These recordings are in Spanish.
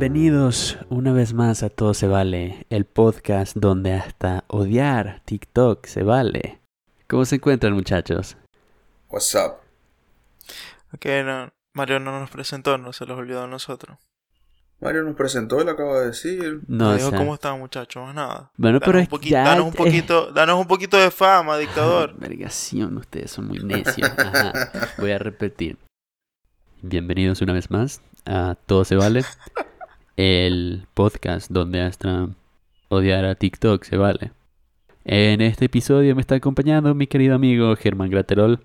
Bienvenidos una vez más a Todo Se Vale, el podcast donde hasta odiar TikTok se vale. ¿Cómo se encuentran muchachos? What's up? Ok, no, Mario no nos presentó, no se los olvidó a nosotros. Mario nos presentó, él acaba de decir. No, o dijo sea, cómo están muchachos, más nada. Bueno, pero Danos un, que poqui- ya... danos un eh, poquito, danos un poquito de fama, dictador. Vergación, ustedes son muy necios. Ajá. Voy a repetir. Bienvenidos una vez más a Todo Se Vale, el podcast donde hasta odiar a TikTok se vale. En este episodio me está acompañando mi querido amigo Germán Graterol.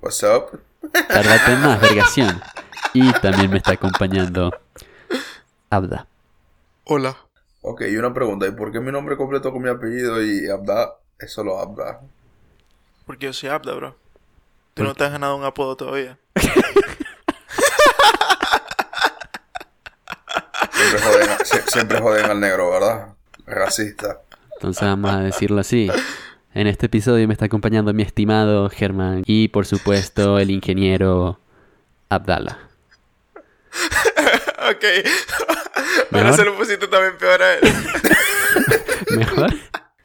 What's up? Tárdate más, vergación. Y también me está acompañando Abda. Hola. Ok, y una pregunta, ¿y por qué mi nombre completo con mi apellido y Abda es solo Abda? Porque yo soy Abda, bro. Tú ¿Por no te has ganado un apodo todavía. Siempre joden, a- sie- siempre joden al negro, ¿verdad? Racista. Entonces vamos a decirlo así. En este episodio me está acompañando mi estimado Germán y por supuesto el ingeniero Abdala. ok. ¿Mejor? Ahora se lo pusiste también peor a él. ¿Mejor?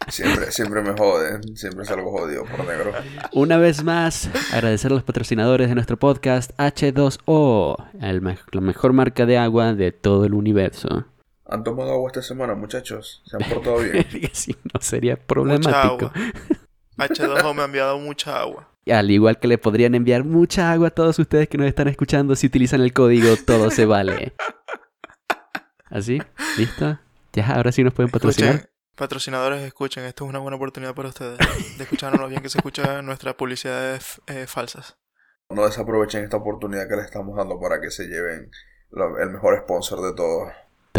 Siempre, siempre me joden, siempre salgo jodido por negro. Una vez más, agradecer a los patrocinadores de nuestro podcast H2O, el me- la mejor marca de agua de todo el universo. ¿Han tomado agua esta semana, muchachos? ¿Se han portado bien? Si no sería Mucha problemático. agua. H2O me ha enviado mucha agua. Y Al igual que le podrían enviar mucha agua a todos ustedes que nos están escuchando si utilizan el código Todo se vale. ¿Así? ¿Listo? Ya, ahora sí nos pueden patrocinar. Escuchen, patrocinadores, escuchen. Esto es una buena oportunidad para ustedes. De escucharnos lo bien que se escucha nuestras publicidades eh, falsas. No desaprovechen esta oportunidad que les estamos dando para que se lleven lo- el mejor sponsor de todos.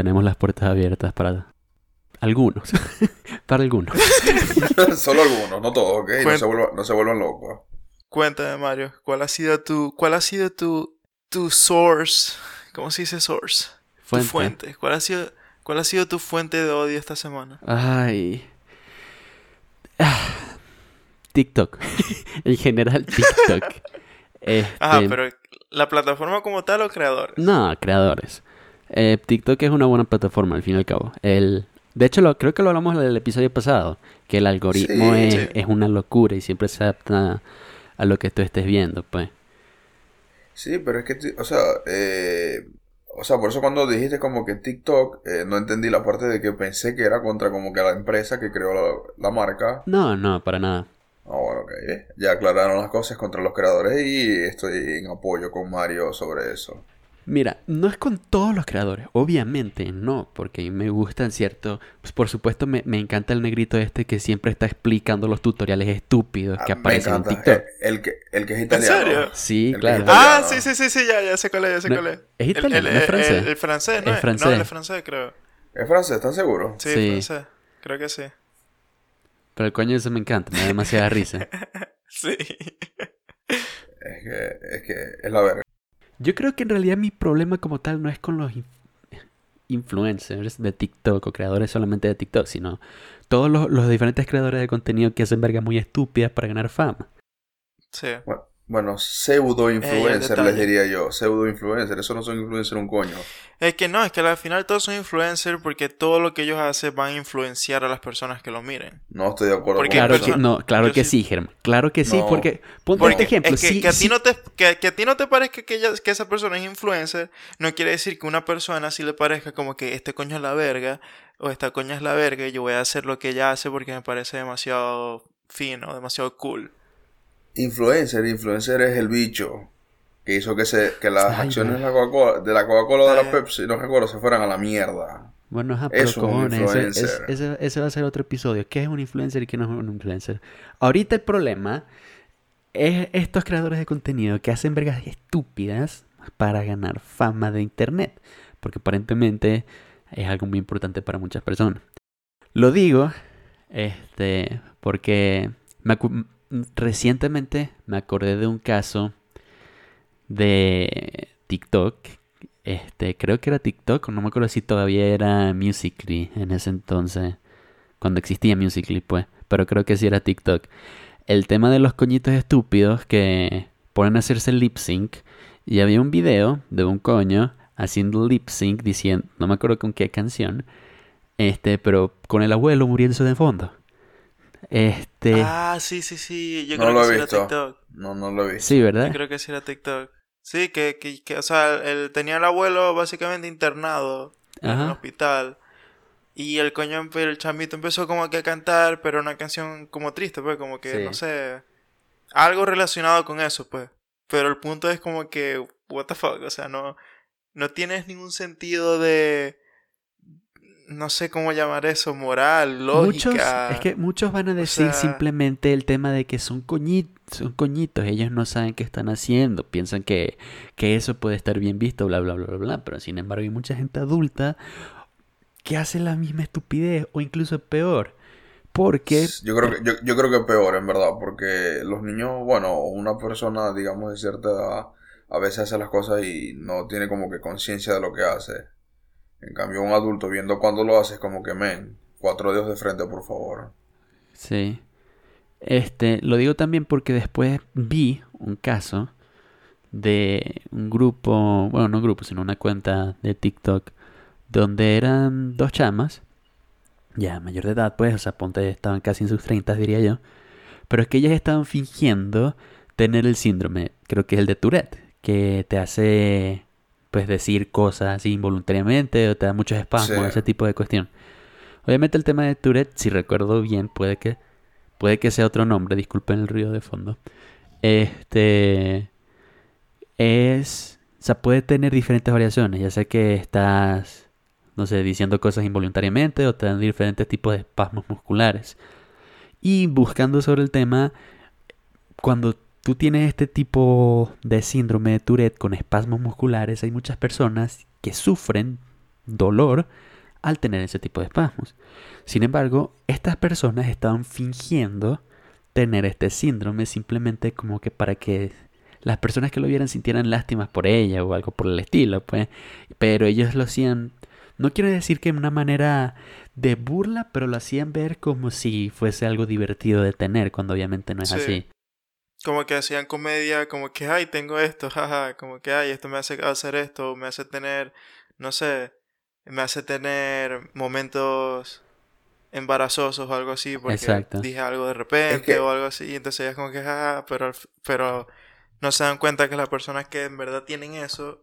Tenemos las puertas abiertas para algunos. para algunos. Solo algunos, no todos, ¿ok? No se, vuelvan, no se vuelvan locos. Cuéntame, Mario, ¿cuál ha sido tu, cuál ha sido tu, tu source? ¿Cómo se dice source? Fuente. Tu fuente. ¿Cuál ha sido, cuál ha sido tu fuente de odio esta semana? Ay. Ah, TikTok. en general, TikTok. Este, Ajá, pero la plataforma como tal o creador. No, creadores. Eh, TikTok es una buena plataforma, al fin y al cabo. El... De hecho, lo, creo que lo hablamos en el episodio pasado, que el algoritmo Sí, es, sí. es una locura y siempre se adapta a lo que tú estés viendo, pues. Sí, pero es que, o sea, eh, o sea, por eso cuando dijiste como que TikTok, eh, no entendí la parte de que pensé que era contra como que la empresa que creó la, la marca. No, no, para nada. Ah, bueno, ok. Ya aclararon las cosas contra los creadores y estoy en apoyo con Mario sobre eso. Mira, no es con todos los creadores, obviamente no, porque a mí me gustan cierto, pues por supuesto me, me encanta el negrito este que siempre está explicando los tutoriales estúpidos que Ah, me aparecen en encanta. TikTok. El, el que, el que es italiano. serio? Sí, El que claro. Ah, sí, sí, sí, sí, ya, ya sé cuál es, ya sé No, cuál es. es El- italiano, el, no es francés. el- el francés, ¿no? Es es? francés. No, el francés, creo. ¿Es francés? ¿Estás seguro? Sí, Sí. francés. Creo que sí. Pero el coño ese me encanta, me da demasiada risa. Sí. Es que, es que es la verga. Yo creo que en realidad mi problema como tal no es con los in- influencers de TikTok o creadores solamente de TikTok, sino todos los, los diferentes creadores de contenido que hacen vergas muy estúpidas para ganar fama. Sí. Bueno, bueno, pseudo influencer detalle. les diría yo. Pseudo influencer. Eso no son influencer un coño. Es que no, es que al final todos son influencers porque todo lo que ellos hacen van a influenciar a las personas que lo miren. No estoy de acuerdo Porque con Claro que, no, claro yo que sí- sí, Germán. Claro que sí, No. porque ponte Porque este ejemplo. es que, sí, que a sí- ti no te, que, que a ti no te parezca que, ella- que esa persona es influencer, no quiere decir que una persona sí le parezca como que este coño es la verga o esta coña es la verga y yo voy a hacer lo que ella hace porque me parece demasiado fino, demasiado cool. Influencer, influencer es el bicho que hizo que se que las Ay, acciones de la Coca-Cola, de la Coca-Cola o de la. Pepsi, no recuerdo, se fueran a la mierda. Bueno, ajá, pero Es un cojones, ese, ese- ese va a ser otro episodio. ¿Qué es un influencer y qué no es un influencer? Ahorita el problema es estos creadores de contenido que hacen vergas estúpidas para ganar fama de internet. Porque aparentemente es algo muy importante para muchas personas. Lo digo, este, porque me recientemente me acordé de un caso de TikTok. Este, creo que era TikTok, no me acuerdo si todavía era Musical.ly en ese entonces, cuando existía Musical.ly, pues, pero creo que sí era TikTok. El tema de los coñitos estúpidos que ponen a hacerse lip sync Y había un video de un coño haciendo lip sync diciendo, no me acuerdo con qué canción, este, pero con el abuelo muriéndose de fondo. Este. Ah, sí, sí, sí. Yo No creo lo que he sí era visto. TikTok. No, no lo he visto. Sí, Yo ¿verdad? creo que sí era TikTok. Sí, que, que, que, o sea, él tenía al abuelo básicamente internado en el hospital. Y el coño, el chamito empezó como que a cantar, pero una canción como triste, pues, como que, Sí. no sé, algo relacionado con eso, pues. Pero el punto es como que, what the fuck, o sea, no, no tienes ningún sentido de, no sé cómo llamar eso, moral, Muchos, lógica. es que muchos van a decir sea- simplemente el tema de que son coñitos, son coñitos, ellos no saben qué están haciendo, piensan que, que eso puede estar bien visto, bla, bla, bla, bla, bla, pero sin embargo hay mucha gente adulta que hace la misma estupidez o incluso peor, porque Yo creo, que, yo, yo creo que peor, en verdad, porque los niños, bueno, una persona, digamos, de cierta edad, a veces hace las cosas y no tiene como que conciencia de lo que hace. En cambio, un adulto viendo cuando lo hace es como que, men, cuatro dedos de frente, por favor. Sí. Este, lo digo también porque después vi un caso de un grupo, bueno, no un grupo, sino una cuenta de TikTok, donde eran dos chamas, ya mayor de edad, pues, o sea, ponte, estaban casi en sus 30, diría yo, pero es que ellas estaban fingiendo tener el síndrome, creo que es el de Tourette, que te hace, pues, decir cosas así involuntariamente o te da muchos espasmos, Sí. ese tipo de cuestión. Obviamente el tema de Tourette, si recuerdo bien, puede que puede que sea otro nombre, disculpen el ruido de fondo. Este es, o sea, puede tener diferentes variaciones, ya sea que estás no sé, diciendo cosas involuntariamente o te dan diferentes tipos de espasmos musculares. Y buscando sobre el tema, cuando tú tienes este tipo de síndrome de Tourette con espasmos musculares, hay muchas personas que sufren dolor al tener ese tipo de espasmos. Sin embargo, estas personas estaban fingiendo tener este síndrome simplemente como que para que las personas que lo vieran sintieran lástimas por ella o algo por el estilo, pues. Pero ellos lo hacían, no quiero decir que de una manera de burla, pero lo hacían ver como si fuese algo divertido de tener, cuando obviamente no es Sí. así. Como que hacían comedia, como que, ay, tengo esto, jaja, como que, ay, esto me hace hacer esto, me hace tener, no sé, me hace tener momentos embarazosos o algo así, porque Exacto. dije algo de repente que- o algo así, entonces ya es como que, jaja, pero, al f- pero no se dan cuenta que las personas que en verdad tienen eso,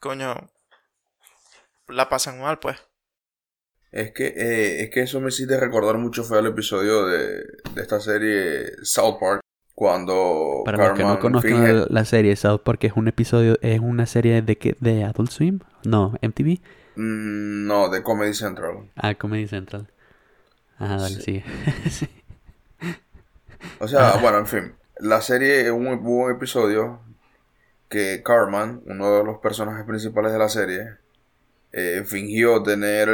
coño, la pasan mal, pues. Es que, eh, es que eso me hiciste recordar mucho fue el episodio de, de esta serie South Park, cuando Para los que no conozcan finge- la- serie South Park es un episodio, es una serie de que de Adult Swim, no, MTV, Mm, no, de Comedy Central. ah, Comedy Central. Ajá, dale, Sí. O sea, bueno, en fin. La serie, hubo un, episodio que Carman, uno de los personajes principales de la serie, eh, fingió tener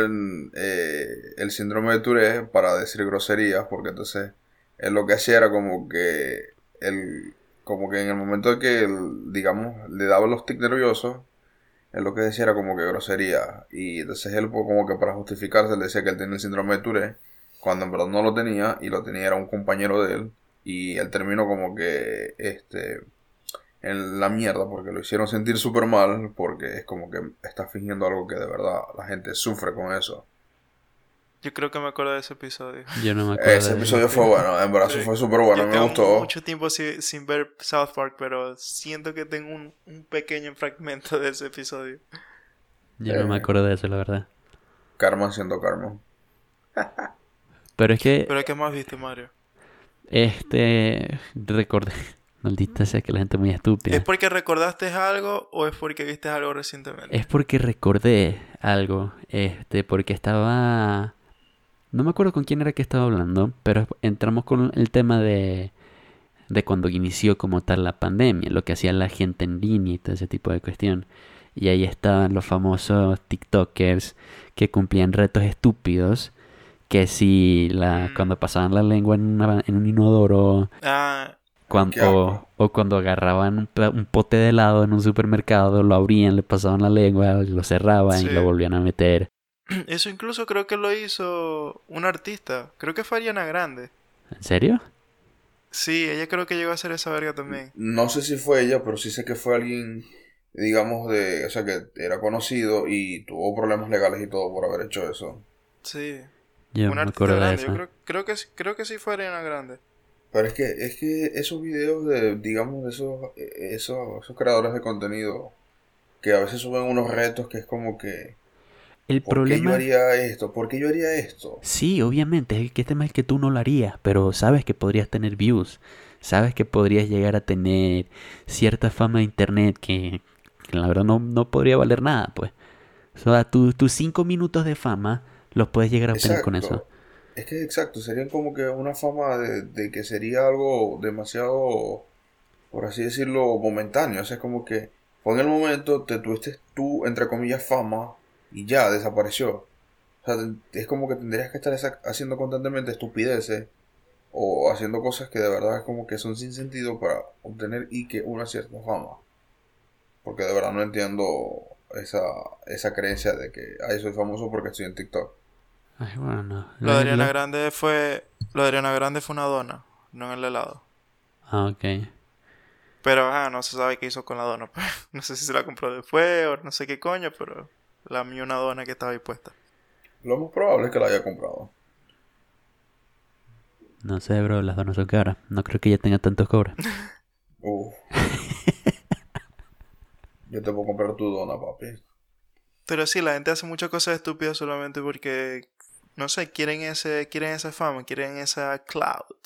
eh, el síndrome de Tourette para decir groserías, porque entonces él lo que hacía era como que él, como que en el momento que él, digamos, le daba los tics nerviosos, él lo que decía era como que grosería. Y entonces él, pues, como que para justificarse, le decía que él tenía el síndrome de Tourette, cuando en verdad no lo tenía, y lo tenía era un compañero de él. Y él terminó como que, este, en la mierda, porque lo hicieron sentir súper mal, porque es como que está fingiendo algo que de verdad la gente sufre con eso. Yo creo que me acuerdo de ese episodio. Yo no me acuerdo. Ese de- episodio fue bueno, en verdad Sí. fue súper bueno, Yo me tengo gustó. mucho tiempo sin, sin ver South Park, pero siento que tengo un, un pequeño fragmento de ese episodio. Yo no me Eh. acuerdo de eso, la verdad. Karma siendo karma. Pero es que, ¿Pero qué más viste, Mario? este, recordé, maldita sea que la gente es muy estúpida. ¿Es porque recordaste algo o es porque viste algo recientemente? Es porque recordé algo, este, porque estaba... No me acuerdo con quién era que estaba hablando, pero entramos con el tema de, de cuando inició como tal la pandemia, lo que hacía la gente en línea y todo ese tipo de cuestión. Y ahí estaban los famosos TikTokers que cumplían retos estúpidos, que si la, Mm. cuando pasaban la lengua en, una- en un inodoro, Ah, cuan- Qué o, cuando agarraban un, pote de helado en un supermercado, lo abrían, le pasaban la lengua, lo cerraban y lo volvían a meter. eso incluso creo que lo hizo un artista. Creo que fue Ariana Grande. ¿En serio? Sí, ella creo que llegó a hacer esa verga también. No sé si fue ella, pero sí sé que fue alguien, digamos, de, o sea, que era conocido y tuvo problemas legales y todo por haber hecho eso. Sí. Yo Una me artista acuerdo de grande. eso. Yo creo, creo que sí- creo que sí fue Ariana Grande. Pero es que, es que esos videos de, digamos, de esos, eh, esos, esos creadores de contenido que a veces suben unos retos que es como que, El ¿por qué yo problema... haría esto? ¿Por qué yo haría esto? Sí, obviamente, el que tema es que tú no lo harías, pero sabes que podrías tener views, sabes que podrías llegar a tener cierta fama de internet que, que la verdad no, no podría valer nada, pues. O sea, tu- tus cinco minutos de fama los puedes llegar a obtener con eso. Es que exacto, sería como que una fama de, de que sería algo demasiado, por así decirlo, momentáneo. O sea, es como que fue en el momento, te tuviste tú, entre comillas, fama y ya desapareció. O sea, es como que tendrías que estar haciendo constantemente estupideces o haciendo cosas que de verdad es como que son sin sentido para obtener y que una cierta fama. Porque de verdad no entiendo esa, esa creencia de que, ay, soy famoso porque estoy en TikTok. Ay, bueno, no. Lo de Ariana La- Grande fue. Lo de Ariana Grande fue una dona, no en el helado. Ah, ok. Pero ajá, no se sabe qué hizo con la dona. pues. No sé si se la compró después o no sé qué coño, pero la mío una dona que estaba ahí puesta. Lo más probable es que la haya comprado. No sé, bro, las donas son caras. No creo que ella tenga tantos cobres. Uf. Yo te puedo comprar tu dona, papi. Pero sí, la gente hace muchas cosas estúpidas solamente porque, no sé, quieren ese, quieren esa fama, quieren esa cloud.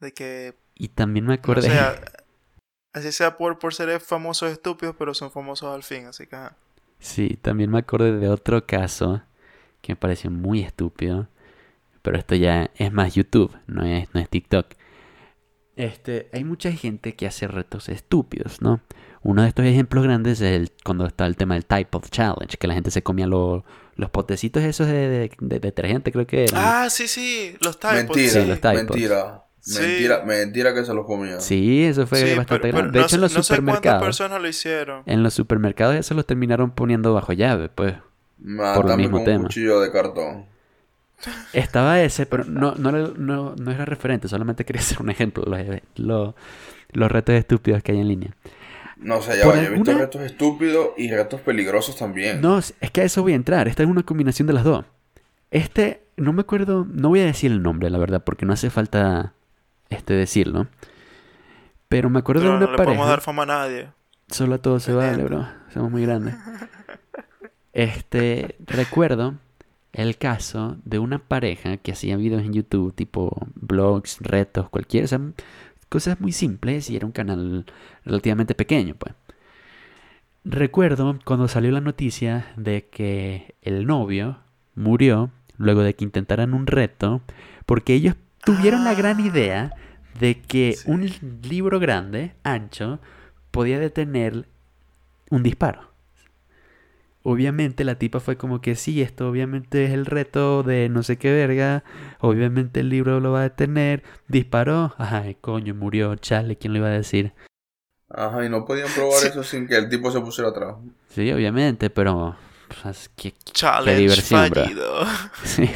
De que, Y también me no acordé... sé, a- así sea por, por ser famosos estúpidos, pero son famosos al fin, así que ajá. Sí, también me acordé de otro caso que me pareció muy estúpido. Pero esto ya es más YouTube, no es, no es TikTok. Este, hay mucha gente que hace retos estúpidos, ¿no? Uno de estos ejemplos grandes es el, cuando está el tema del Type of Challenge, que la gente se comía lo- los potecitos esos de, de- de detergente, creo que eran. Ah, sí, sí, los typos. Mentira, Sí, los typos. mentira. Sí. Mentira, mentira que se los comía. Sí, eso fue Sí, bastante pero- grande. pero De no hecho, en los no sé cuántas supermercados, personas lo hicieron. en los supermercados ya se los terminaron poniendo bajo llave, pues. Mátame mismo con tema. un cuchillo de cartón. Estaba ese, pero no, no, era- no, no era referente, solamente quería hacer un ejemplo. Los, los, los retos estúpidos que hay en línea. No sé, ya Por va, he visto retos estúpidos y retos peligrosos también. No, es que a eso voy a entrar. Esta es una combinación de las dos. Este, no me acuerdo, no voy a decir el nombre, la verdad, porque no hace falta este decirlo. Pero me acuerdo Pero de no una podemos pareja. dar fama a nadie. Solo a todo se vale, bro. Somos muy grandes. Este, recuerdo el caso de una pareja que hacía videos en YouTube, tipo blogs, retos, cualquier, o sea, cosas muy simples y era un canal relativamente pequeño, pues. Recuerdo cuando salió la noticia de que el novio murió luego de que intentaran un reto, porque ellos tuvieron la gran Ah. idea de que Sí. un libro grande, ancho, podía detener un disparo. Obviamente la tipa fue como que sí, esto obviamente es el reto de no sé qué verga, obviamente el libro lo va a detener, disparó, ay coño, murió, chale, ¿quién lo iba a decir? Ajá, y no podían probar Sí. eso sin que el tipo se pusiera atrás. Sí, obviamente, pero... pues, ¿qué- qué- Challenge diversión, bro. fallido. Sí,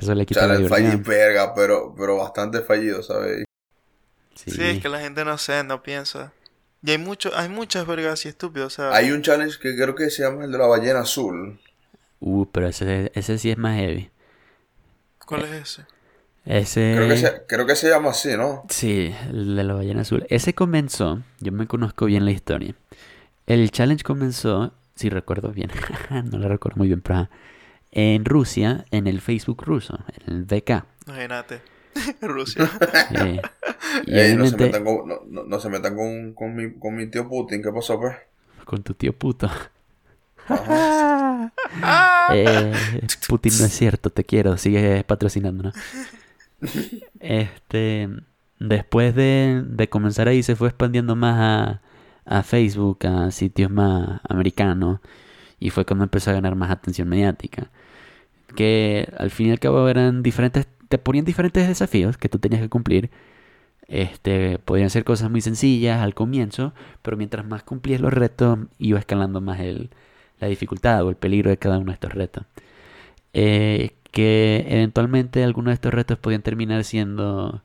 eso le quita la Chale, fallido, verga, pero, pero bastante fallido, ¿sabes? Sí. Sí, es que la gente no sé, no piensa. Y hay mucho, hay muchas vergas y estúpidos, o sea, Hay un challenge que creo que se llama el de la ballena azul. Uh, pero ese, ese sí es más heavy. ¿cuál es ese? Ese... Creo que, se, creo que se llama así, ¿no? Sí, el de la ballena azul. Ese comenzó, yo me conozco bien la historia. El challenge comenzó, si recuerdo bien, no lo recuerdo muy bien, pero en Rusia, en el Facebook ruso, en el VK. Imagínate. Rusia. eh, y Ey, no se metan con, no, no- no se metan con, con, mi, con mi tío Putin. ¿Qué pasó, pues? con tu tío puto. Ajá. Eh, Putin no es cierto, te quiero, sigue patrocinándonos. Este, después de, de comenzar ahí se fue expandiendo más a, a Facebook, a sitios más americanos, y fue cuando empezó a ganar más atención mediática. Que al fin y al cabo eran diferentes, te ponían diferentes desafíos que tú tenías que cumplir. Este, podían ser cosas muy sencillas al comienzo, pero mientras más cumplías los retos, iba escalando más el, la dificultad o el peligro de cada uno de estos retos. Eh, que eventualmente algunos de estos retos podían terminar siendo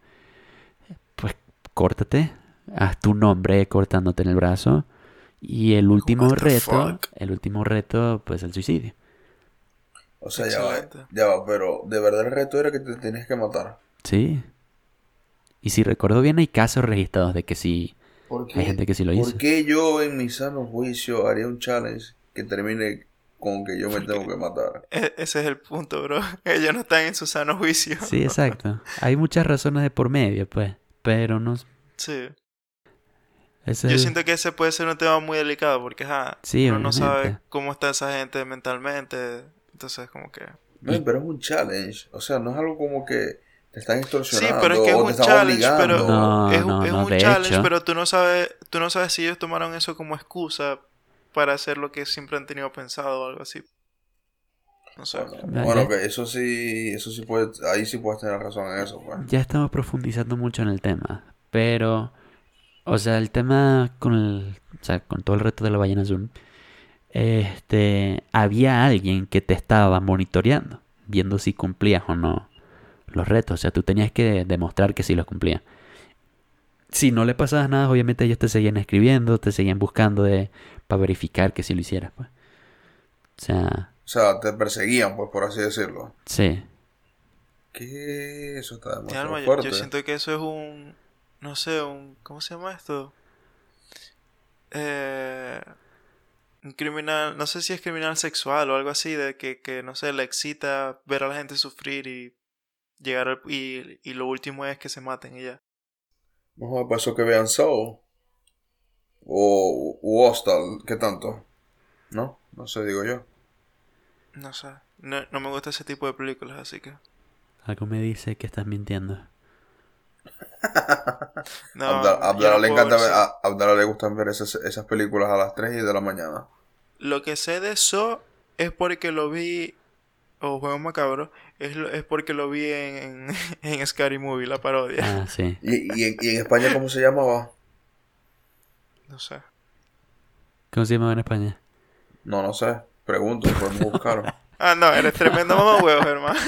pues córtate, haz tu nombre cortándote en el brazo. Y el último reto, fuck? el último reto, pues el suicidio. O sea, ya va, ya va, pero de verdad el reto era que te tenías que matar. Sí. Y si recuerdo bien, hay casos registrados de que sí. ¿Por Hay gente que sí lo hizo. ¿Por qué yo en mi sano juicio haría un challenge que termine con que yo me tengo que matar? E- ese es el punto, bro. Ellos no están en su sano juicio. Sí, exacto. Hay muchas razones de por medio, pues. Pero no. Sí. ese Yo es- siento que ese puede ser un tema muy delicado porque, Sí, uno no sabe cómo está esa gente mentalmente. Entonces, como que... Men, pero es un challenge. O sea, no es algo como que te están Sí, extorsionando pero es que es un challenge, pero No, es, un- no, es no, un de challenge, hecho. pero tú no sabes, tú no sabes si ellos tomaron eso como excusa para hacer lo que siempre han tenido pensado o algo así. No sé. Bueno, bueno, ok, eso sí, eso sí puede, ahí sí puedes tener razón en eso, pues. Ya estamos profundizando mucho en el tema. Pero. O sea, el tema con el. O sea, con todo el reto de la ballena azul. Este. Había alguien que te estaba monitoreando. Viendo si cumplías o no los retos. O sea, tú tenías que demostrar que sí los cumplías. Si no le pasabas nada, obviamente ellos te seguían escribiendo, te seguían buscando de, para verificar que sí lo hicieras, pues. O sea, O sea, te perseguían, pues, por así decirlo. sí. ¿Qué? Eso está demasiado alma, yo, fuerte. yo siento que eso es un, no sé, un, ¿cómo se llama esto? Eh, criminal, no sé si es criminal sexual o algo así, de que, que no sé, le excita ver a la gente sufrir y llegar al, y, y lo último es que se maten y ya. No me pasó que vean Soul. O, o Hostal, ¿qué tanto? ¿No? No sé, digo yo. No sé, no, no me gusta ese tipo de películas, así que... Algo me dice que estás mintiendo. No, Abdala, yo Abdala no le encanta ver eso. a Abdala le gustan ver esas, esas películas a las 3 y de la mañana. Lo que sé de eso es porque lo vi, o Juego Macabro, es, lo- es porque lo vi en, en, en Scary Movie, la parodia. Ah, sí. ¿Y, y, en, y en España cómo se llamaba? No sé. ¿Cómo se llamaba en España? No, no sé. Pregunto, podemos buscarlo. Ah, no, eres tremendo mamá huevos, hermano.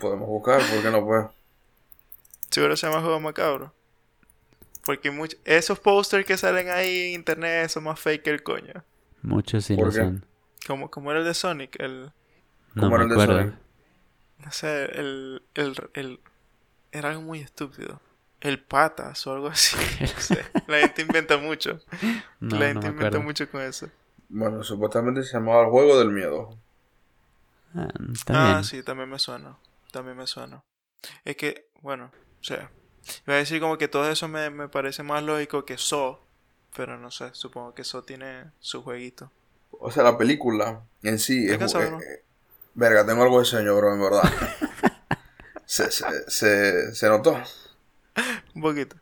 podemos buscar, ¿por qué no pues? Seguro se llama Juego Macabro. Porque much- esos posters que salen ahí en internet son más fake que el coño. Muchos sí ¿Por lo son. Como, como era el de Sonic, el... No ¿Cómo me era el de acuerdo. Sonic? No sé, el, el, el... Era algo muy estúpido. El patas o algo así. No sé. La gente inventa mucho. No, La no gente me inventa acuerdo. mucho con eso. Bueno, supuestamente se llamaba El Juego del Miedo. Ah, está Ah, sí, también me suena. También me suena. Es que, bueno, o sea, iba a decir como que todo eso me, me parece más lógico que So, pero no sé, supongo que So tiene su jueguito. O sea, la película en sí es... cansado, eh, ¿no? eh, verga, tengo algo de sueño, bro, en verdad. se, se, se, se notó. Un poquito.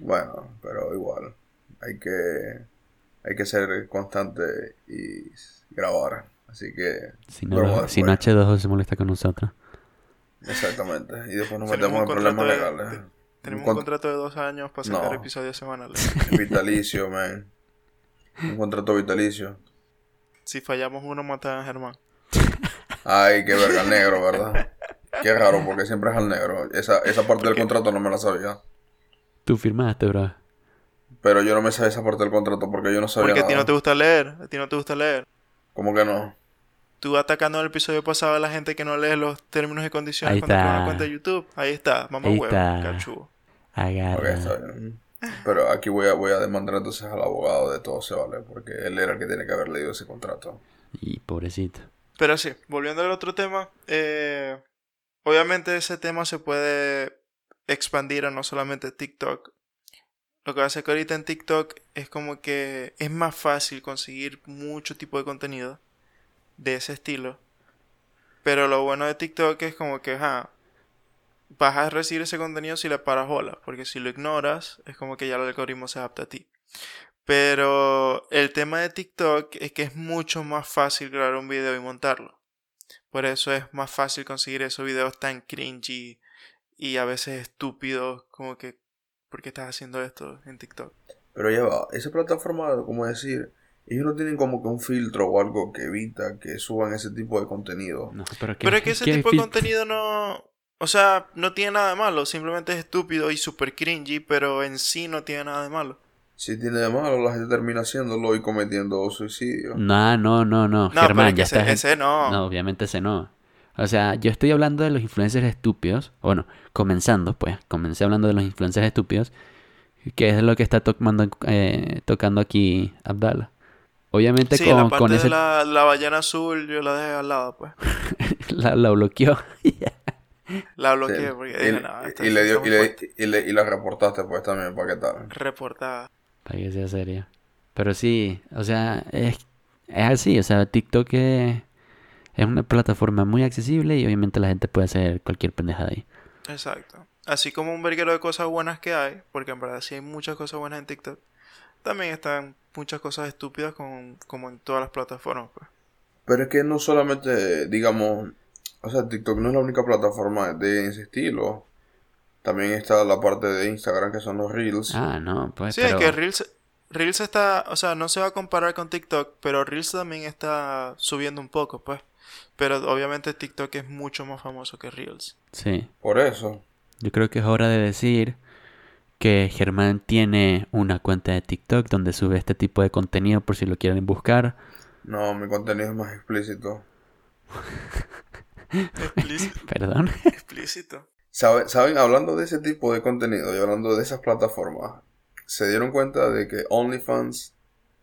Bueno, pero igual. Hay que... Hay que ser constante y grabar. Así que... Si no, Broma si no después. H2O se molesta con nosotros. Exactamente. Y después nos metemos en problemas de- legales. Tenemos Un un cont- contrato de dos años para sacar No. episodios semanales. Vitalicio, man. Un contrato vitalicio. si fallamos uno, matan a Germán. Ay, qué verga, el negro, ¿verdad? Qué raro, porque siempre es al negro. Esa, esa parte del contrato no me la sabía. Tú firmaste, bro. Pero yo no me sabía esa parte del contrato porque yo no sabía Porque a ti nada. no te gusta leer. A ti no te gusta leer. ¿Cómo que no? Tú atacando en el episodio pasado a la gente que no lee los términos y condiciones Ahí cuando crea está. una cuenta de YouTube. Ahí está, mamá Ahí huevo, está. cachudo. Ok, Agarra. está bien. Pero aquí voy a, voy a demandar entonces al abogado de todo se vale, porque él era el que tiene que haber leído ese contrato. Y pobrecito. Pero sí, volviendo al otro tema, eh, obviamente ese tema se puede expandir a no solamente TikTok. Lo que pasa es que ahorita en TikTok es como que es más fácil conseguir mucho tipo de contenido de ese estilo. Pero lo bueno de TikTok es como que, ajá, vas a recibir ese contenido si le paras bola, porque si lo ignoras es como que ya el algoritmo se adapta a ti. Pero el tema de TikTok es que es mucho más fácil grabar un video y montarlo. Por eso es más fácil conseguir esos videos tan cringy y a veces estúpidos, como que, ¿por qué estás haciendo esto en TikTok? Pero ya va, esa plataforma, como decir, ellos no tienen como que un filtro o algo que evita que suban ese tipo de contenido. No, pero, ¿qué- Pero es que ese tipo de contenido no... O sea, no tiene nada de malo, simplemente es estúpido y super cringy, pero en sí no tiene nada de malo. Si tiene de malo, la gente termina haciéndolo y cometiendo suicidio. No, no, no, no. No, Germán, pero ya es que ese, estás. en- ese no. No, obviamente ese no. O sea, yo estoy hablando de los influencers estúpidos. Bueno, comenzando, pues. Comencé hablando de los influencers estúpidos. Que es lo que está tocando, eh, tocando aquí Abdala. Obviamente Sí, la con, parte con ese... de la, la ballena azul yo la dejé al lado, pues. la, la bloqueó. La Sí. bloqueé porque Y, dije, no, y le dio, y, le, fuerte". y, le- y la reportaste pues también, ¿para qué tal? Reportada. Para que sea serio. Pero sí, o sea, es, es así. O sea, TikTok es, es una plataforma muy accesible y obviamente la gente puede hacer cualquier pendejada ahí. Exacto. Así como un verguero de cosas buenas que hay, porque en verdad sí hay muchas cosas buenas en TikTok, también están muchas cosas estúpidas con- como en todas las plataformas, pues. Pero es que no solamente, digamos, o sea, TikTok no es la única plataforma de ese estilo. También está la parte de Instagram que son los Reels. Ah, no, pues Sí, pero... es que Reels, Reels está, o sea, no se va a comparar con TikTok, pero Reels también está subiendo un poco, pues. Pero obviamente TikTok es mucho más famoso que Reels. Sí, Por eso. yo creo que es hora de decir que Germán tiene una cuenta de TikTok donde sube este tipo de contenido por si lo quieren buscar. No, mi contenido es más explícito. Explícito. Perdón. explícito. ¿Sabe- ¿Saben? Hablando de ese tipo de contenido y hablando de esas plataformas, se dieron cuenta de que OnlyFans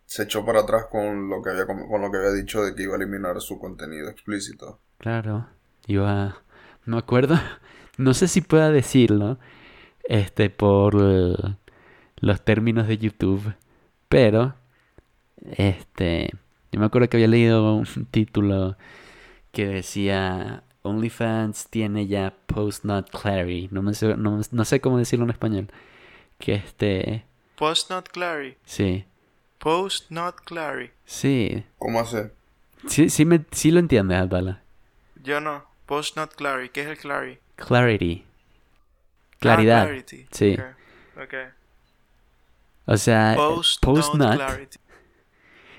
se echó para atrás con lo que había con lo que había dicho de que iba a eliminar su contenido explícito. Claro, iba... No me acuerdo, no sé si pueda decirlo, este, por los términos de YouTube, pero, este, yo me acuerdo que había leído un título que decía OnlyFans tiene ya post not clarity, no, me sé, no, no sé cómo decirlo en español, que este, Post not clarity. sí, Post not clarity. sí, ¿Cómo hace? sí, sí, me, sí lo entiendes, Abdala. Yo no. Post not clarity. ¿Qué es el clarity? Clarity, Ah, claridad, clarity. sí. Ok. ok. o sea, Post, post not clarity.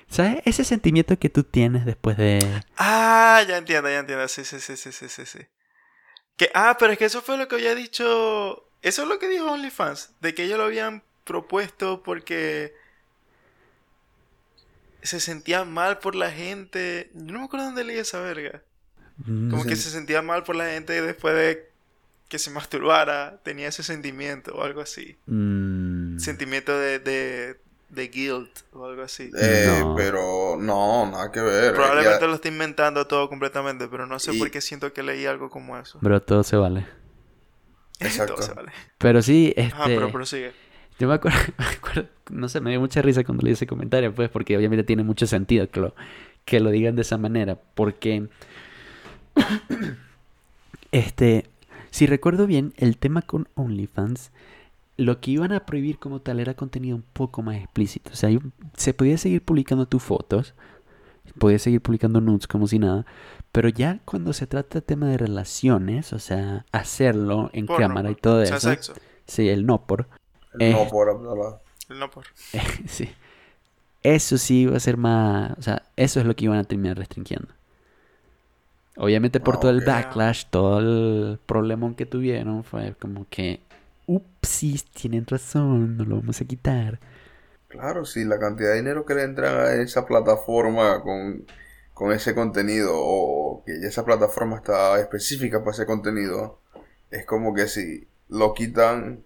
¿Sabes? Ese sentimiento que tú tienes después de... Ah, ya entiendo, ya entiendo. Sí, sí, sí, sí, sí, sí, sí. Que, ah, pero es que eso fue lo que había dicho. Eso es lo que dijo OnlyFans. De que ellos lo habían propuesto porque se sentían mal por la gente. Yo no me acuerdo dónde leí esa verga. Como Sí. que se sentía mal por la gente después de que se masturbara. Tenía ese sentimiento o algo así. Mm, Sentimiento de, de, de guilt o algo así. Eh, No. pero no, nada que ver. Probablemente Ya- lo estoy inventando todo completamente, pero no sé Y- por qué siento que leí algo como eso. Bro, todo se vale. Exacto. Todo se vale. Pero sí, este... Ajá, pero prosigue. Yo me acuerdo, me acuerdo- no sé, me dio mucha risa cuando leí ese comentario, pues, porque obviamente tiene mucho sentido que lo, que lo digan de esa manera, porque, este, si recuerdo bien, el tema con OnlyFans, lo que iban a prohibir como tal era contenido un poco más explícito, o sea, se podía seguir publicando tus fotos, podías seguir publicando nudes como si nada, pero ya cuando se trata de tema de relaciones, o sea, hacerlo en Porno, cámara y todo O sea, eso, sexo. sí, el no por, el no eh. por Abdallah. El no por. sí. Eso sí iba a ser más. O sea, eso es lo que iban a terminar restringiendo. Obviamente por Ah, todo el backlash, todo el problemón que tuvieron, fue como que. Upsis, tienen razón, no lo vamos a quitar. Claro, sí, la cantidad de dinero que le entran a esa plataforma con, con ese contenido o que ya esa plataforma está específica para ese contenido, es como que si lo quitan,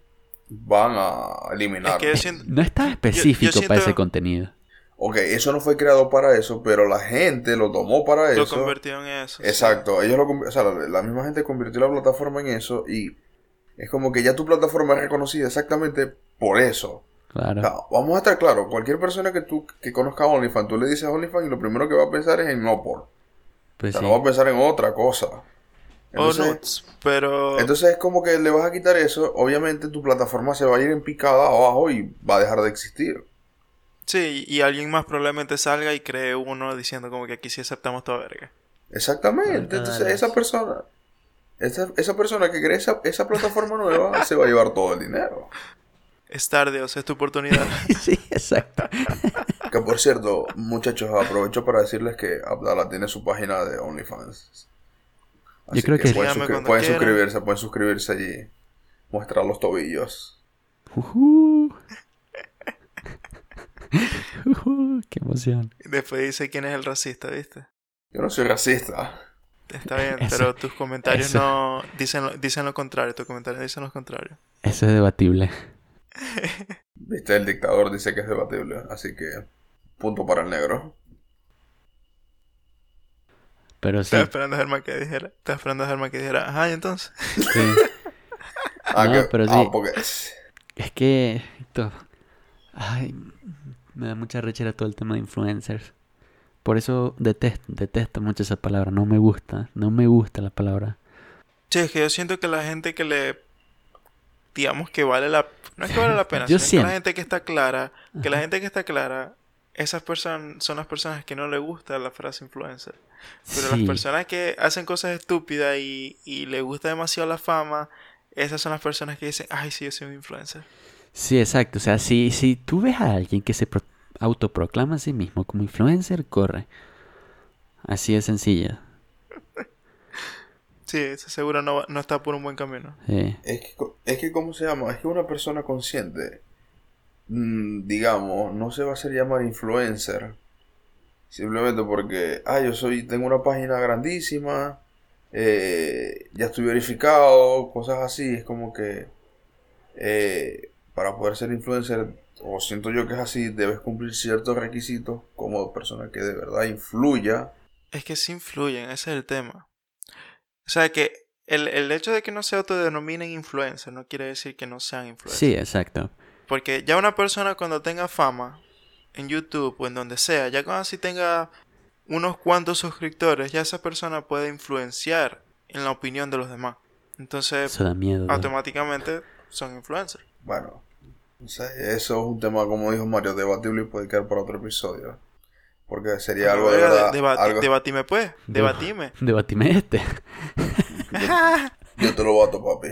van a eliminarlo. Es que. No estaba específico para siento- ese contenido. Ok, eso no fue creado para eso, pero la gente lo tomó para Lo eso. convirtió en eso. sí. Exacto, ellos lo, o sea, la, la misma gente convirtió la plataforma en eso y es como que ya tu plataforma es reconocida exactamente por eso. O Claro. sea, vamos a estar claros, cualquier persona que tú que conozca OnlyFans, tú le dices OnlyFans y lo primero que va a pensar es en no por. O Pues sea, sí. no va a pensar en otra cosa. O Entonces, nudes, pero. entonces es como que le vas a quitar eso, obviamente tu plataforma se va a ir en picada abajo y va a dejar de existir. Sí, y alguien más probablemente salga y cree uno diciendo como que aquí sí aceptamos toda verga. Exactamente. Entonces dale. esa persona, esa, esa persona que cree esa, esa plataforma nueva se va a llevar todo el dinero. Star Dios, es tu oportunidad. sí, exacto. Que por cierto, muchachos, aprovecho para decirles que Abdala tiene su página de OnlyFans. Así creo que- pueden, Síganme suscri- pueden suscribirse, pueden suscribirse y mostrar los tobillos. Ujú. Ujú, Qué emoción. Y Después dice quién es el racista, ¿viste? Yo no soy racista. Está bien, Eso- pero tus comentarios eso. no dicen lo, dicen lo contrario, tus comentarios dicen lo contrario. Eso es debatible. Viste, el dictador dice que es debatible, así que punto para el negro. Pero sí. Estaba esperando a Germán que dijera, estaba esperando a Germán que dijera, ajá, y entonces. sí. Ah, No, que- pero ah, sí. porque Es que esto, ay, me da mucha rechera todo el tema de influencers. Por eso detesto, detesto mucho esa palabra. No me gusta, no me gusta la palabra. Sí, es que yo siento que la gente que le. Digamos que vale la. No es que vale la pena, Yo sino que siento- la gente que está clara. Que la gente que está clara. Esas personas son las personas que no le gusta la frase influencer. Pero Sí, las personas que hacen cosas estúpidas y, y le gusta demasiado la fama, esas son las personas que dicen, ay, sí, yo soy un influencer. Sí, exacto. O sea, si, si tú ves a alguien que se pro- autoproclama a sí mismo como influencer, corre. Así de sencillo. Sí, ese seguro no, va- no está por un buen camino. Sí. es que, es que, ¿cómo se llama? Es que una persona consciente, mm, digamos, no se va a hacer llamar influencer. Simplemente porque, ah, yo soy, tengo una página grandísima, eh, ya estoy verificado, cosas así. Es como que eh, para poder ser influencer, o siento yo que es así, debes cumplir ciertos requisitos como persona que de verdad influya. Es que sí influyen, ese es el tema. O sea que el, el hecho de que no se autodenominen influencer no quiere decir que no sean influencers. Sí, exacto. Porque ya una persona cuando tenga fama en YouTube o en donde sea, ya cuando así tenga unos cuantos suscriptores, ya esa persona puede influenciar en la opinión de los demás. Entonces, Eso da miedo. automáticamente son influencers. Bueno, no sé, eso es un tema, como dijo Mario, debatible y puede quedar para otro episodio. Porque sería algo de verdad. algo- Debatime pues, Deba- debatime. Debatime este. yo te lo voto, papi.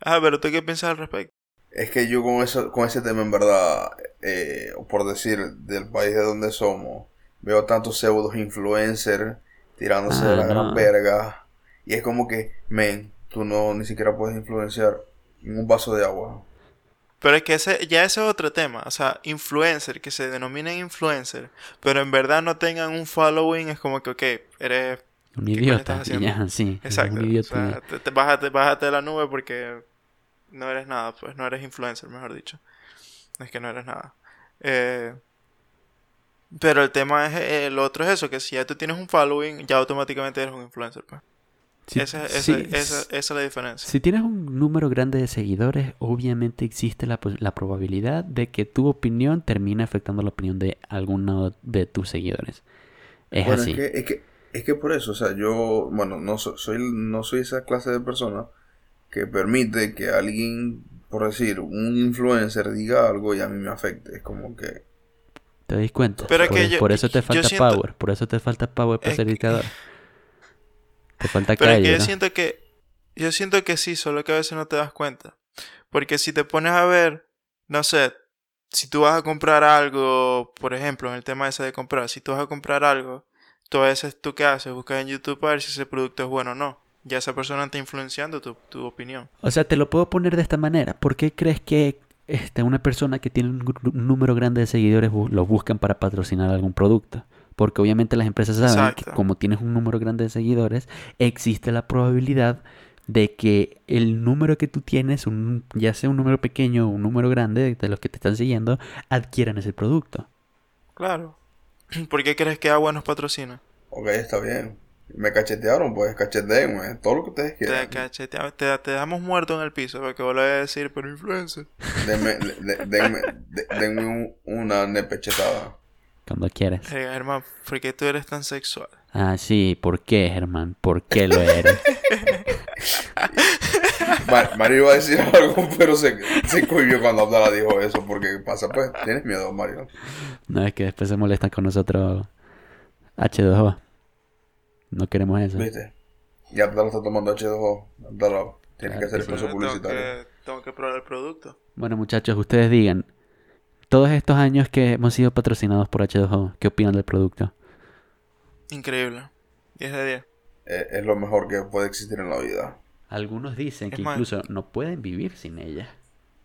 Ah, pero tú qué piensas al respecto. Es que yo con eso, con ese tema en verdad, eh, por decir, del país de donde somos, veo tantos pseudos influencers tirándose Ah, de la no. gran verga. Y es como que, men, tú no ni siquiera puedes influenciar en un vaso de agua. Pero es que ese, ya ese es otro tema. O sea, influencer, que se denominen influencer, pero en verdad no tengan un following, es como que, ok, eres... Un idiota. estás ya, sí. Exacto. Un O idiota. sea, te, te- bájate, bájate de la nube porque no eres nada, pues no eres influencer, mejor dicho. Es que no eres nada. Eh, pero el tema es, eh, el otro es eso, que si ya tú tienes un following, ya automáticamente eres un influencer, pues. Sí, esa, esa, sí, esa- esa es la diferencia. Si tienes un número grande de seguidores, obviamente existe la, pos- la probabilidad de que tu opinión termine afectando la opinión de alguno de tus seguidores. Es bueno, así. es que, es que, es que por eso, o sea, yo, bueno, no so- soy, no soy esa clase de persona que permite que alguien, por decir, un influencer diga algo y a mí me afecte. Es como que, ¿Te das cuenta? Pero por, que yo- por eso te falta siento- power. Por eso te falta power para Es ser que- dictador. Te falta Pero es que yo ¿no? siento que yo siento que sí, solo que a veces no te das cuenta. Porque si te pones a ver, no sé, si tú vas a comprar algo, por ejemplo, en el tema ese de comprar, si tú vas a comprar algo, tú a veces tú qué haces, buscas en YouTube para ver si ese producto es bueno o no. Ya esa persona está influenciando tu, tu opinión. O sea, te lo puedo poner de esta manera. ¿Por qué crees que este, una persona que tiene un, número grande de seguidores lo buscan para patrocinar algún producto? Porque obviamente las empresas saben que como tienes un número grande de seguidores, existe la probabilidad de que el número que tú tienes, un, ya sea un número pequeño o un número grande de los que te están siguiendo, adquieran ese producto. Claro. ¿Por qué crees que Agua nos patrocina? ok, está bien. Me cachetearon, pues cachetenme, todo lo que ustedes Te, quieran. cachetea- te, te dejamos muerto en el piso porque vos le vas a decir, pero influencer. Denme, de- denme, de- denme un- una nepechetada. Cuando quieres. Eh, hermano, ¿por qué tú eres tan sexual? Ah, sí, ¿por qué, Germán? ¿Por qué lo eres? Ma- Mario iba a decir algo, pero se, se cohibió cuando Abdala dijo eso. Porque pasa, pues, tienes miedo, Mario. no es que después se molestan con nosotros H2O. No queremos eso. ¿Viste? Y Abdala está tomando H2O. Abdala, tienes que hacer Claro que sí. esfuerzo Tengo publicitario. que, tengo que probar el producto. Bueno, muchachos, ustedes digan, todos estos años que hemos sido patrocinados por H2O, ¿qué opinan del producto? Increíble. 10 de 10. eh, es lo mejor que puede existir en la vida. Algunos dicen Es que incluso no pueden vivir sin ella.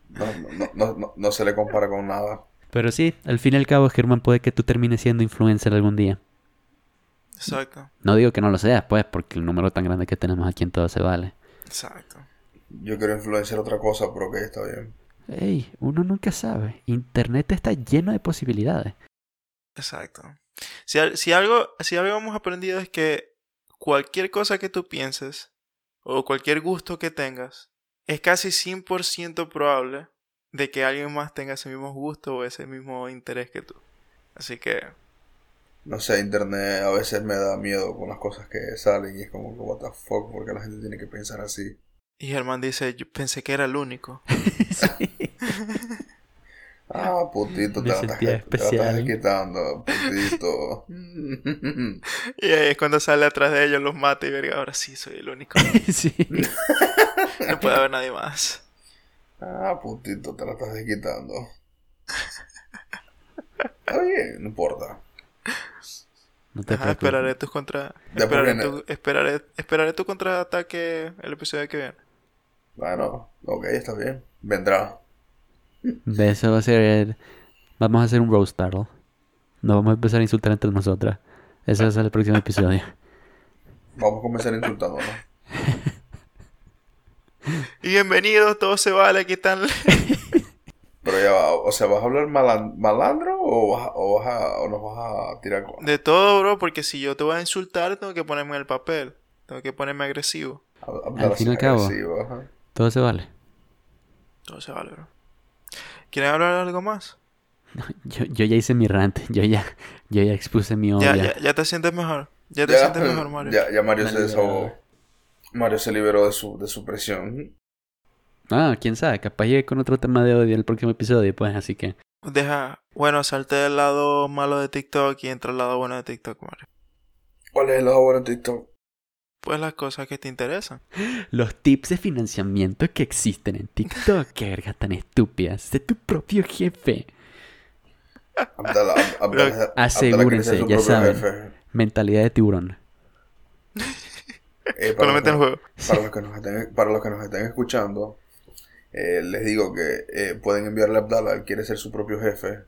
No, no, no, no, no se le compara con nada. Pero sí, al fin y al cabo, Germán, puede que tú termines siendo influencer algún día. Exacto, No digo que no lo seas, pues, porque el número tan grande que tenemos aquí en todo se vale. exacto. Yo quiero influenciar otra cosa, pero que está bien. Ey, uno nunca sabe. Internet está lleno de posibilidades. Exacto. Si, al- si algo, si algo hemos aprendido es que cualquier cosa que tú pienses o cualquier gusto que tengas, es casi 100% probable de que alguien más tenga ese mismo gusto o ese mismo interés que tú. Así que, No sé, internet a veces me da miedo con las cosas que salen y es como, what the fuck, porque la gente tiene que pensar así. y Germán dice, yo pensé que era el único. Ah, putito, Me te la, estás, sentía te estás especial. quitando, putito. Y ahí es cuando sale atrás de ellos, los mata y verga, ahora sí soy el único. sí. No puede haber nadie más. ah, putito, te la estás quitando. Está bien, no importa. No te Ajá, preocupes. esperaré tus contra... Esperaré tu, esperaré, esperaré tu contraataque el episodio que viene. Bueno, ok, está bien. Vendrá. De eso va a ser. Vamos a hacer un roast battle. Nos vamos a empezar a insultar entre nosotras. Ese va a ser el próximo episodio. Vamos a comenzar insultándonos. Y bienvenidos, todo se vale, aquí están... Pero ya va, o sea, ¿vas a hablar malan- malandro o, vas a- o, vas a- o nos vas a tirar con... De todo, bro, porque si yo te voy a insultar, tengo que ponerme en el papel. Tengo que ponerme agresivo. Al fin y al cabo. Todo se vale. Todo se vale, bro. ¿Quieren hablar de algo más? Yo, yo ya hice mi rant. Yo ya, yo ya expuse mi odio. Ya, ya, ya te sientes mejor. Ya te Ya, sientes mejor, Mario. ya, ya Mario Me se desahogó. Mario se liberó de su, de su presión. Ah, quién sabe. Capaz llegue con otro tema de odio en el próximo episodio. Pues así que. Deja, bueno, salte del lado malo de TikTok y entra al lado bueno de TikTok, Mario. ¿Cuál es el lado bueno en TikTok? Pues las cosas que te interesan. Los tips de financiamiento que existen en TikTok. Qué verga tan estúpidas. De tu propio jefe. Abdala, Ab- Abdala- Abdala Asegúrense, ya saben. jefe. Mentalidad de tiburón. Eh, para, Solamente los el que, juego. para los que nos estén, para los que nos estén escuchando, eh, les digo que eh, pueden enviarle a Abdala, él quiere ser su propio jefe.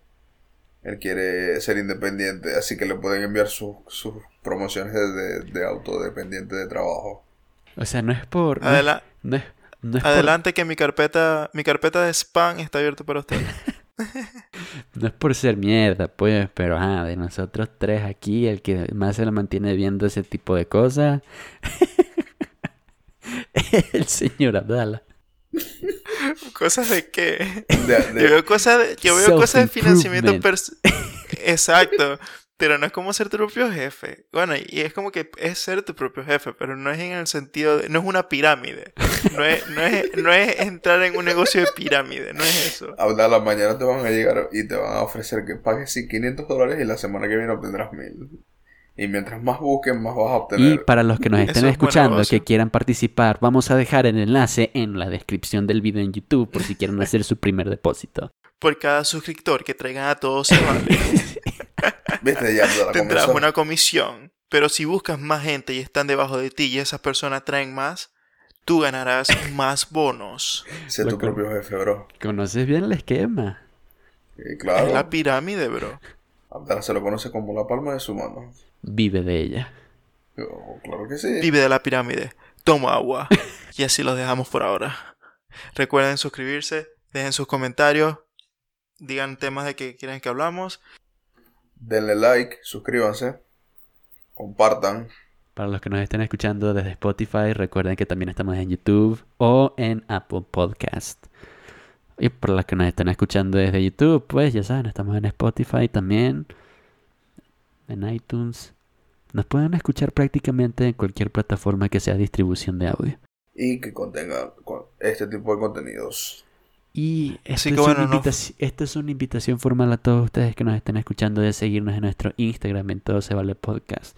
Él quiere ser independiente, así que le pueden enviar sus sus promociones de, de, de autodependiente de trabajo. O sea, no es por. No, es- Adela- no es, no es por- adelante que mi carpeta, mi carpeta de spam está abierta para usted. No es por ser mierda, pues, pero ajá, de nosotros tres aquí, el que más se la mantiene viendo ese tipo de cosas es el señor Abdala. ¿Cosas de qué? De- de- Yo veo cosas de, yo veo cosas de financiamiento Exacto. Pero no es como ser tu propio jefe. Bueno, y es como que es ser tu propio jefe, pero no es en el sentido de... No es una pirámide. No es, no es, no es entrar en un negocio de pirámide. No es eso. Abdala, mañana te van a llegar y te van a ofrecer que pagues sí, 500 dólares y la semana que viene obtendrás 1000. Y mientras más busquen, más vas a Y obtener. para los que nos estén escuchando, que quieran participar, vamos a dejar el enlace en la descripción del video en YouTube por si quieren hacer su primer depósito. Por cada suscriptor que traigan a todos se vale. Viste, ya Tendrás comenzó. una comisión. Pero si buscas más gente y están debajo de ti y esas personas traen más, tú ganarás más bonos. Sé tu propio jefe, bro. ¿Conoces bien el esquema? Y Es claro, la pirámide, bro. Abdala se lo conoce como la palma de su mano. Vive de ella. Yo, claro que sí. Vive de la pirámide. Toma agua. Y así los dejamos por ahora. Recuerden suscribirse, dejen sus comentarios, digan temas de que quieren que hablamos. Denle like, suscríbanse, compartan. Para los que nos estén escuchando desde Spotify, recuerden que también estamos en YouTube o en Apple Podcast. Y para los que nos estén escuchando desde YouTube, pues ya saben, estamos en Spotify también, en iTunes. Nos pueden escuchar prácticamente en cualquier plataforma que sea distribución de audio. y que contenga con- este tipo de contenidos. Y esta, es bueno, no- esta es una invitación formal a todos ustedes que nos estén escuchando de seguirnos en nuestro Instagram en Todo Se Vale Podcast.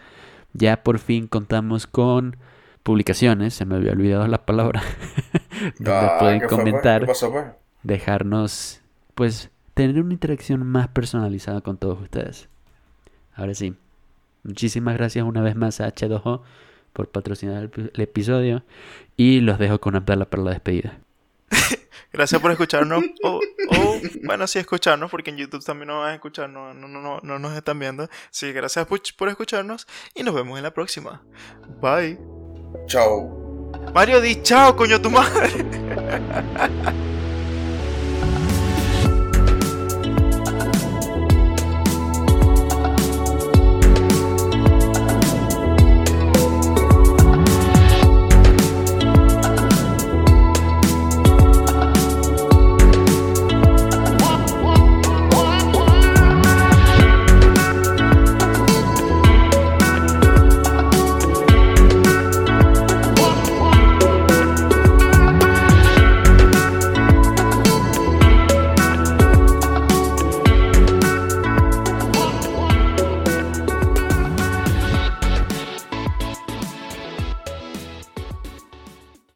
Ya por fin contamos con publicaciones, se me había olvidado la palabra, donde Ah, pueden ¿qué fue, pues? comentar, ¿Qué pasó, pues? dejarnos, pues, tener una interacción más personalizada con todos ustedes. Ahora sí, muchísimas gracias una vez más a H2O por patrocinar el, el episodio. Y los dejo con Abdala para la despedida. Gracias por escucharnos. O, o, bueno, sí, escucharnos, porque en YouTube también nos van a escuchar, no, no, no, no nos están viendo. Sí, gracias por, por escucharnos y nos vemos en la próxima. Bye. Chao. Mario, di chao, coño, tu madre.